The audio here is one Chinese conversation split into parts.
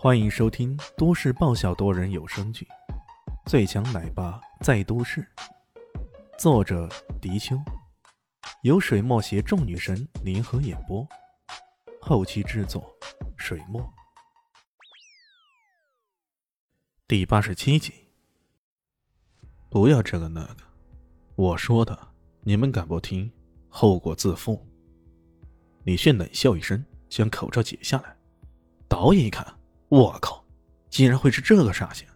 欢迎收听都市爆笑多人有声剧《最强奶爸在都市》，作者：迪秋，由水墨携众女神联合演播，后期制作：水墨。第八十七集，不要这个那个，我说的，你们敢不听，后果自负。李炫冷笑一声，将口罩解下来。导演一看，我靠，竟然会是这个煞星！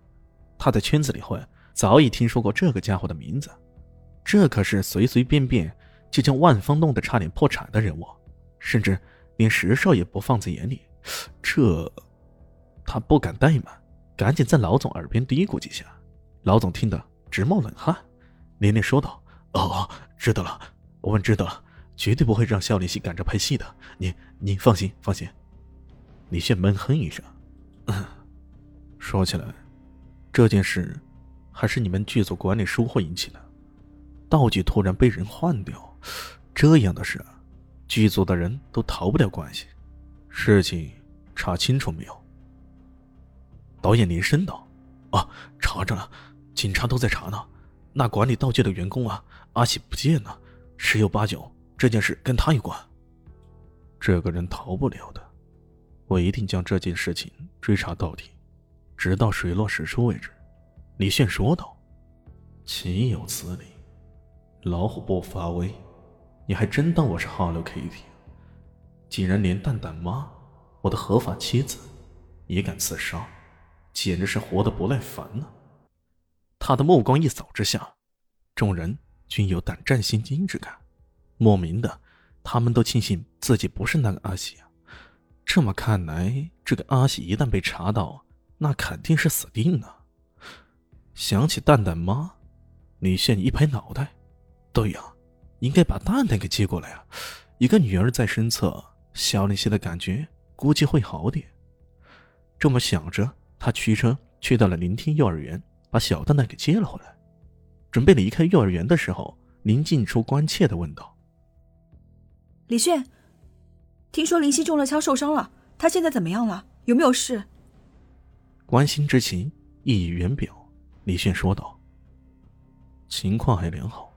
他在圈子里混，早已听说过这个家伙的名字。这可是随随便便就将万方弄得差点破产的人物，甚至连石少也不放在眼里。这，他不敢怠慢。赶紧在老总耳边嘀咕几下，老总听得直冒冷汗，连连说道：“哦，知道了，我们知道了，绝对不会让肖林熙赶着拍戏的。您您放心，放心。”李炫闷哼一声：“说起来，这件事还是你们剧组管理疏忽引起的。道具突然被人换掉，这样的事，剧组的人都逃不了关系。事情查清楚没有？”导演连声道：“啊，查着了，警察都在查呢。那管理道具的员工啊，阿喜不见了，十有八九这件事跟他有关。这个人逃不了的，我一定将这件事情追查到底，直到水落石出为止。”李炫说道：“岂有此理！老虎不发威，你还真当我是 Hello Kitty？竟然连蛋蛋妈，我的合法妻子，也敢刺杀！”简直是活得不耐烦呢！他的目光一扫之下，众人均有胆战心惊之感。莫名的，他们都庆幸自己不是那个阿喜啊。这么看来，这个阿喜一旦被查到，那肯定是死定了。想起蛋蛋妈，李炫一拍脑袋：“对呀，应该把蛋蛋给接过来啊！一个女儿在身侧，小林些的感觉估计会好点。”这么想着。他驱车去到了林天幼儿园，把小蛋蛋给接了回来。准备离开幼儿园的时候，林静初关切的问道：“李炫，听说林夕中了枪受伤了，他现在怎么样了？有没有事？”关心之情溢于言表，李炫说道：“情况还良好，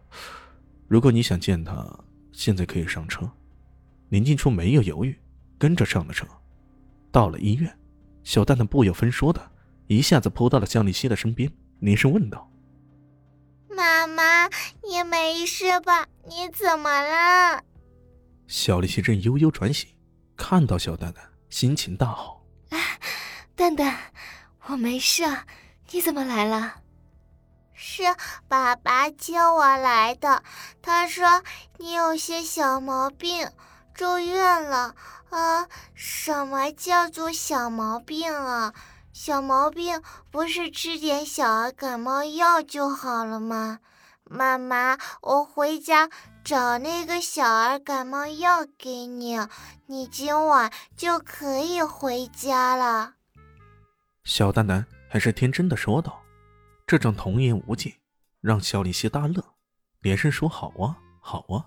如果你想见他，现在可以上车。”林静初没有犹豫，跟着上了车，到了医院。小蛋蛋不由分说的，一下子扑到了江丽西的身边，连声问道：“妈妈，你没事吧？你怎么了？”小丽西正悠悠转醒，看到小蛋蛋，心情大好：“蛋蛋，我没事啊，你怎么来了？”“是爸爸接我来的，他说你有些小毛病，住院了。”啊，什么叫做小毛病啊？小毛病不是吃点小儿感冒药就好了吗？妈妈，我回家找那个小儿感冒药给你，你今晚就可以回家了。小蛋蛋还是天真的说道，这种童言无忌让小李希大乐，连声说好啊，好啊。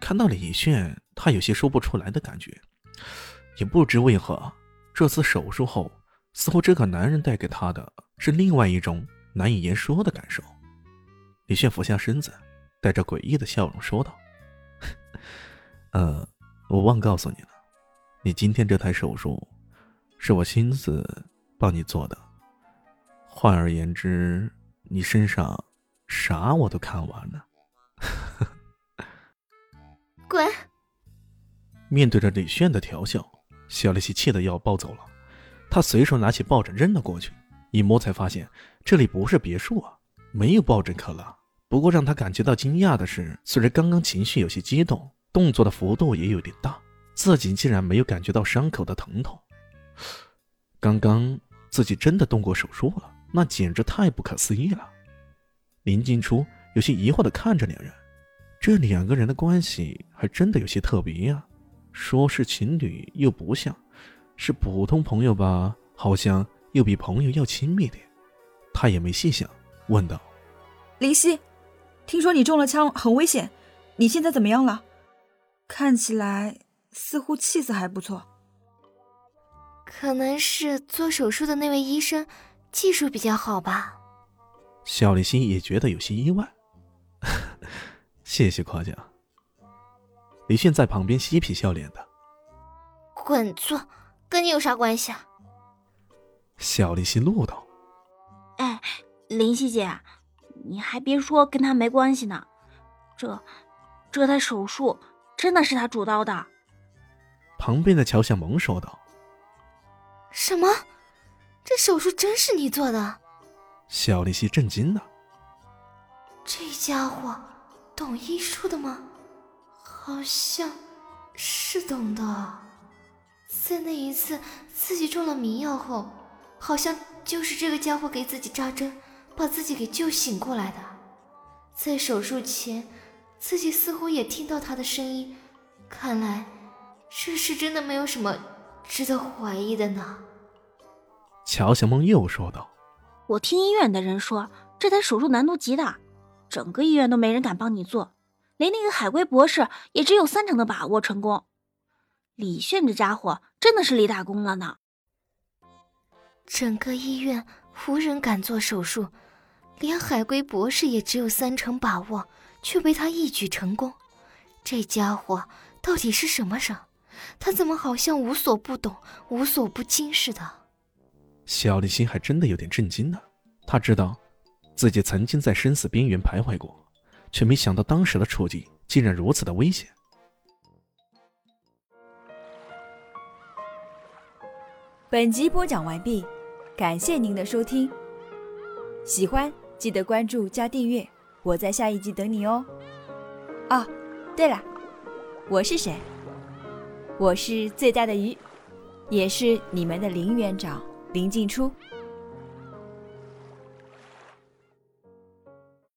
看到李炫，他有些说不出来的感觉。也不知为何，这次手术后，似乎这个男人带给他的是另外一种难以言说的感受。李炫俯下身子，带着诡异的笑容说道：“ 呃，我忘告诉你了，你今天这台手术，是我亲自帮你做的。换而言之，你身上啥我都看完了。”滚！面对着李炫的调笑，小丽西气得要暴走了。他随手拿起抱枕扔了过去，一摸才发现这里不是别墅啊，没有抱枕可拉。不过让他感觉到惊讶的是，虽然刚刚情绪有些激动，动作的幅度也有点大，自己竟然没有感觉到伤口的疼痛。刚刚自己真的动过手术了，那简直太不可思议了。林静初有些疑惑的看着两人，这两个人的关系还真的有些特别呀。说是情侣又不像，是普通朋友吧？好像又比朋友要亲密点。他也没细想，问道：“林夕，听说你中了枪，很危险，你现在怎么样了？看起来似乎气色还不错。”可能是做手术的那位医生技术比较好吧。小丽心也觉得有些意外。谢谢夸奖。李迅在旁边嬉皮笑脸的。滚坐，跟你有啥关系啊？小丽心怒道：“哎，林夕姐，你还别说，跟他没关系呢。这，这台手术真的是他主刀的。”旁边的乔小萌说道：“什么？这手术真是你做的？”小丽西震惊了。这家伙懂医术的吗？好像是懂的。在那一次自己中了迷药后，好像就是这个家伙给自己扎针，把自己给救醒过来的。在手术前，自己似乎也听到他的声音。看来这是真的没有什么值得怀疑的呢。乔小梦又说道：“我听医院的人说，这台手术难度极大，整个医院都没人敢帮你做，连那个海归博士也只有三成的把握成功。”李炫这家伙真的是立大功了呢！整个医院无人敢做手术，连海龟博士也只有三成把握，却被他一举成功。这家伙到底是什么人？他怎么好像无所不懂、无所不精似的？小丽心还真的有点震惊呢。他知道自己曾经在生死边缘徘徊过，却没想到当时的处境竟然如此的危险。本集播讲完毕，感谢您的收听。喜欢记得关注加订阅，我在下一集等你哦。哦，对了，我是谁？我是最大的鱼，也是你们的林园长林静初。